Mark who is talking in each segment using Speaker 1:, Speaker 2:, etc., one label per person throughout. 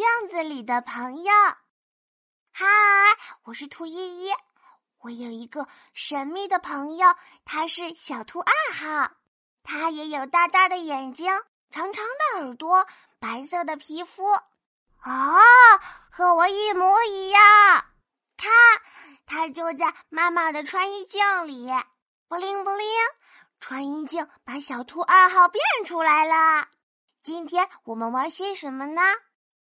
Speaker 1: 镜子里的朋友，嗨，我是兔依依。我有一个神秘的朋友，他是小兔二号。他也有大大的眼睛、长长的耳朵、白色的皮肤。哦，和我一模一样。看，他就在妈妈的穿衣镜里。不灵不灵，穿衣镜把小兔二号变出来了。今天我们玩些什么呢？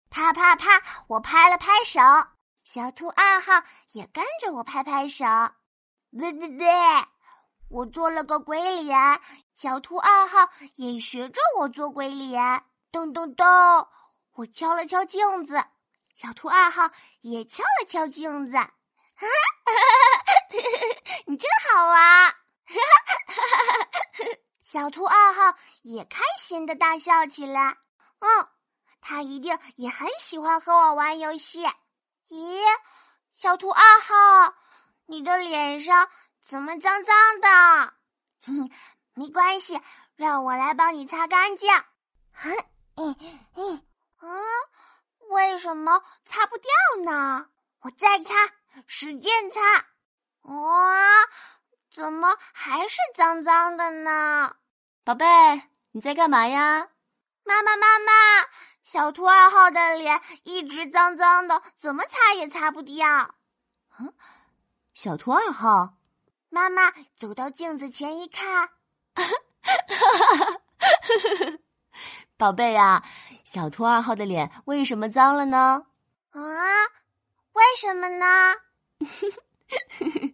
Speaker 1: 啪啪啪！我拍了拍手，小兔二号也跟着我拍拍手。对对对，我做了个鬼脸，小兔二号也学着我做鬼脸。咚咚咚，我敲了敲镜子，小兔二号也敲了敲镜子。哈哈哈你真好玩！小兔二号也开心的大笑起来。嗯。他一定也很喜欢和我玩游戏。咦，小兔二号，你的脸上怎么脏脏的？没关系，让我来帮你擦干净。嗯嗯嗯嗯，为什么擦不掉呢？我再擦，使劲擦。哇，怎么还是脏脏的呢？
Speaker 2: 宝贝，你在干嘛呀？
Speaker 1: 妈妈，妈妈。小兔二号的脸一直脏脏的，怎么擦也擦不掉。
Speaker 2: 嗯，小兔二号，
Speaker 1: 妈妈走到镜子前一看，
Speaker 2: 宝贝呀，小兔二号的脸为什么脏了呢？
Speaker 1: 啊，为什么呢？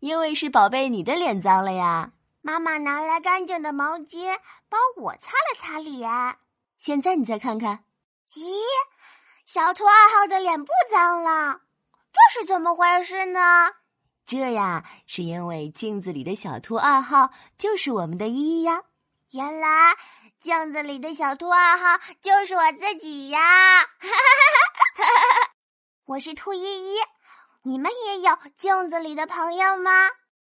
Speaker 2: 因为是宝贝你的脸脏了呀。
Speaker 1: 妈妈拿来干净的毛巾帮我擦了擦脸。
Speaker 2: 现在你再看看，
Speaker 1: 咦，小兔二号的脸不脏了，这是怎么回事呢？
Speaker 2: 这呀，是因为镜子里的小兔二号就是我们的依依呀。
Speaker 1: 原来镜子里的小兔二号就是我自己呀！我是兔依依，你们也有镜子里的朋友吗？